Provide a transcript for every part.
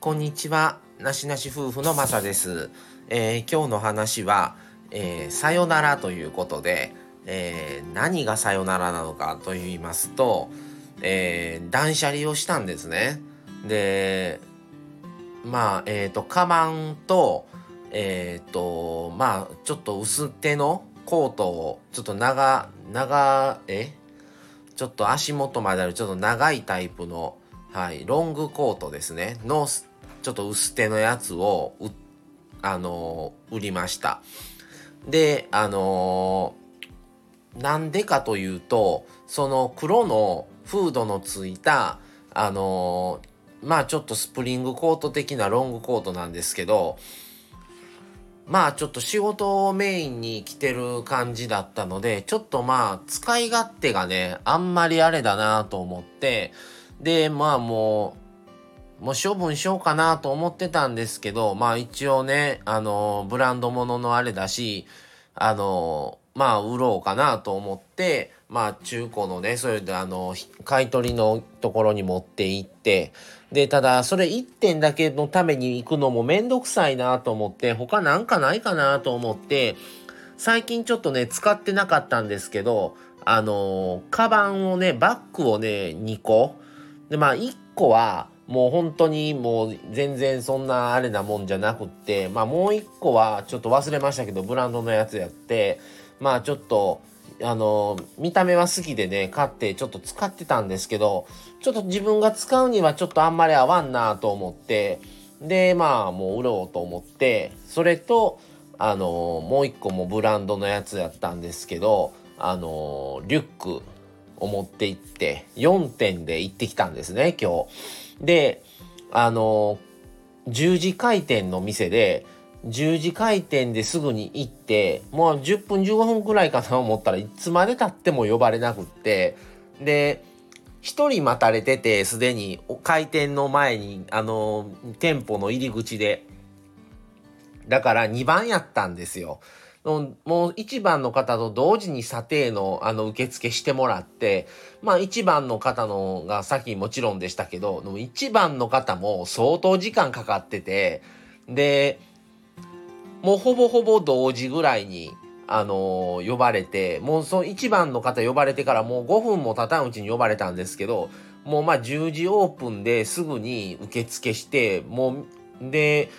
こんにちは。なしなし夫婦のまさです。えー、今日の話は、えー、さよならということで、えー、何がさよならなのかと言いますと、え、断捨離をしたんですね。で、まあ、えっ、と、カバンと、えっ、と、まあ、ちょっと薄手のコートを、ちょっと長、長、え？ちょっと足元まであるちょっと長いタイプの、はい、ロングコートですね。の、ちょっと薄手のやつを、あのー、売りました。で、あのー、なんでかというと、その黒のフードのついた、あのー、まあちょっとスプリングコート的なロングコートなんですけど、まあちょっと仕事をメインに来てる感じだったので、ちょっとまあ使い勝手がね、あんまりあれだなと思って、で、まあもう、もう処分しようかなと思ってたんですけど、まあ一応ね、あの、ブランド物のあれだし、あの、まあ売ろうかなと思って、まあ中古のね、それであの、買い取りのところに持って行って、で、ただ、それ1点だけのために行くのもめんどくさいなと思って、他なんかないかなと思って、最近ちょっとね、使ってなかったんですけど、あの、カバンをね、バッグをね、2個。で、まあ、1個は、もう本当にもう全然そんなあれなもんじゃなくって、まあもう1個はちょっと忘れましたけど、ブランドのやつやって、まあちょっと、あの、見た目は好きでね、買ってちょっと使ってたんですけど、ちょっと自分が使うにはちょっとあんまり合わんなと思って、で、まあもう売ろうと思って、それと、あの、もう一個もブランドのやつやったんですけど、あの、リュックを持って行って、4点で行ってきたんですね、今日。で、あの、10時開店の店で、10時開店ですぐに行って、もう10分15分くらいかな思ったらいつまで経っても呼ばれなくって、で、一人待たれてて、すでに開店の前に、あの、店舗の入り口で。だから2番やったんですよ。もう1番の方と同時に査定のあの受付してもらって、まあ1番の方のが先もちろんでしたけど、1番の方も相当時間かかってて、で、もうほぼほぼ同時ぐらいに、あの、呼ばれて、もうその1番の方呼ばれてからもう5分も経たんうちに呼ばれたんですけど、もうまあ10時オープンですぐに受付して、もう、で、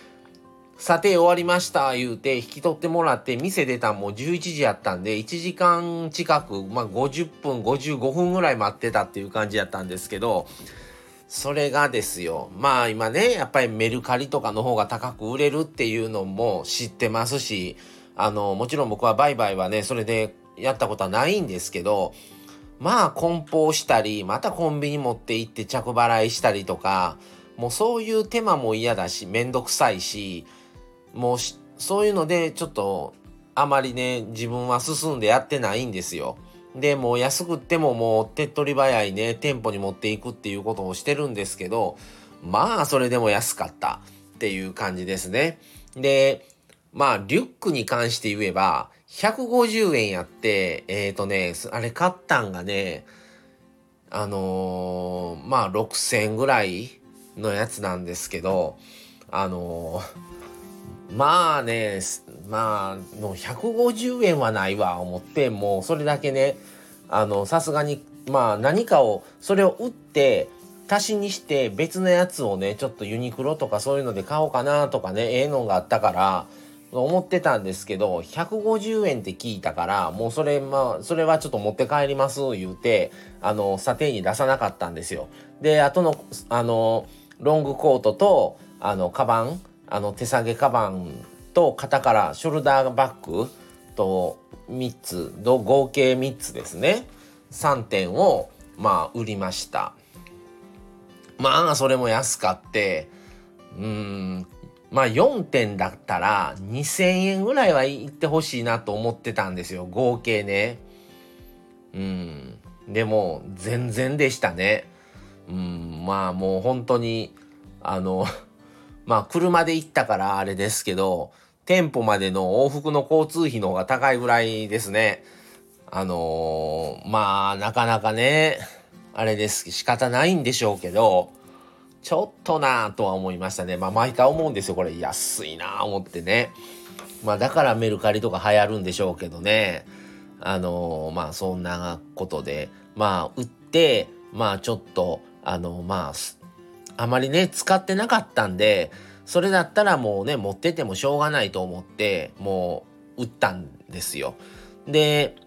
査定終わりました言うて引き取ってもらって店出たんもう11時やったんで1時間近く、まあ50分55分ぐらい待ってたっていう感じやったんですけど、それがですよ。まあ今ね、やっぱりメルカリとかの方が高く売れるっていうのも知ってますし、あの、もちろん僕は売買はね、それでやったことはないんですけど、まあ梱包したり、またコンビニ持って行って着払いしたりとか、もうそういう手間も嫌だし、めんどくさいし、もうそういうのでちょっとあまりね、自分は進んでやってないんですよ。で、もう安くってももう手っ取り早いね、店舗に持っていくっていうことをしてるんですけど、まあそれでも安かったっていう感じですね。で、まあリュックに関して言えば、150円やって、えっ、ー、とね、あれ買ったんがね、あのー、まあ6000ぐらいのやつなんですけど、あのー、まあね、まあ、もう150円はないわ、思って、もうそれだけね、あの、さすがに、まあ何かを、それを売って、足しにして別のやつをね、ちょっとユニクロとかそういうので買おうかなとかね、ええのがあったから、思ってたんですけど、150円って聞いたから、もうそれ、まあ、それはちょっと持って帰ります、言うて、あの、査定に出さなかったんですよ。で、あとの、あの、ロングコートと、あの、カバン、あの、手提げカバンと肩からショルダーバッグと3つ合計3つですね。3点をまあ売りました。まあそれも安かってうんまあ4点だったら2000円ぐらいはいってほしいなと思ってたんですよ。合計ね。うんでも全然でしたね。うんまあもう本当にあのまあ車で行ったからあれですけど店舗までの往復の交通費の方が高いぐらいですね。あのー、まあ、なかなかね、あれです。仕方ないんでしょうけど、ちょっとなぁとは思いましたね。まあ毎回思うんですよ。これ安いなぁ思ってね。まあだからメルカリとか流行るんでしょうけどね。あのー、まあそんなことで、まあ売って、まあちょっと、あのー、まあ、あまりね、使ってなかったんで、それだったらもうね、持っててもしょうがないと思って、もう売ったんですよ。で、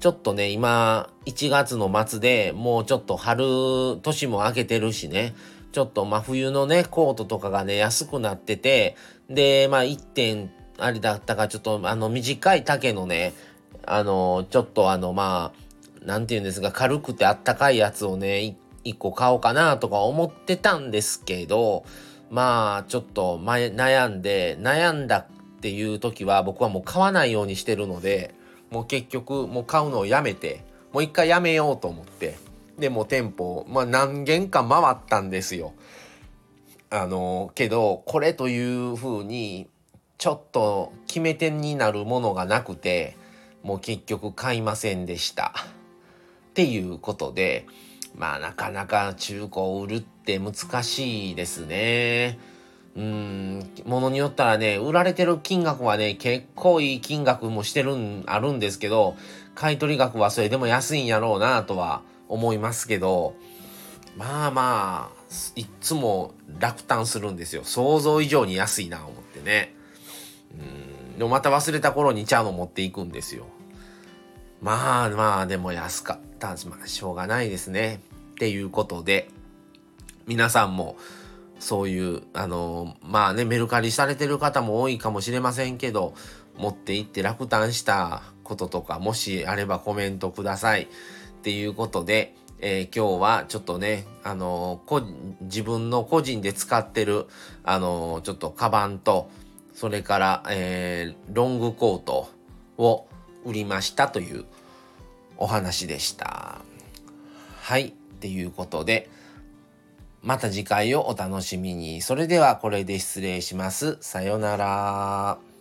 ちょっとね、今、1月の末でもうちょっと春、年も明けてるしね、ちょっと真冬のね、コートとかがね、安くなってて、で、まあ1点、あれだったか、ちょっとあの短い丈のね、あの、ちょっとあの、まあ、なんて言うんですが、軽くてあったかいやつをね、1個買おうかなとか思ってたんですけど、まあ、ちょっと前悩んで、悩んだっていう時は僕はもう買わないようにしてるので、もう結局もう買うのをやめてもう一回やめようと思ってでも店舗まあ何軒か回ったんですよ。あのけどこれというふうにちょっと決め手になるものがなくてもう結局買いませんでした。っていうことでまあなかなか中古を売るって難しいですね。うん、ものによったらね、売られてる金額はね、結構いい金額もしてるん、あるんですけど、買取額はそれでも安いんやろうなとは思いますけど、まあまあ、いっつも落胆するんですよ。想像以上に安いな思ってね。うん、でもまた忘れた頃にちゃうの持っていくんですよ。まあまあ、でも安かった。まあ、しょうがないですね。っていうことで、皆さんも、そういう、あの、まあね、メルカリされてる方も多いかもしれませんけど、持って行って落胆したこととか、もしあればコメントください。っていうことで、えー、今日はちょっとね、あの自分の個人で使ってる、あのちょっとカバンと、それから、えー、ロングコートを売りましたというお話でした。はい。っていうことで、また次回をお楽しみに。それではこれで失礼します。さよなら。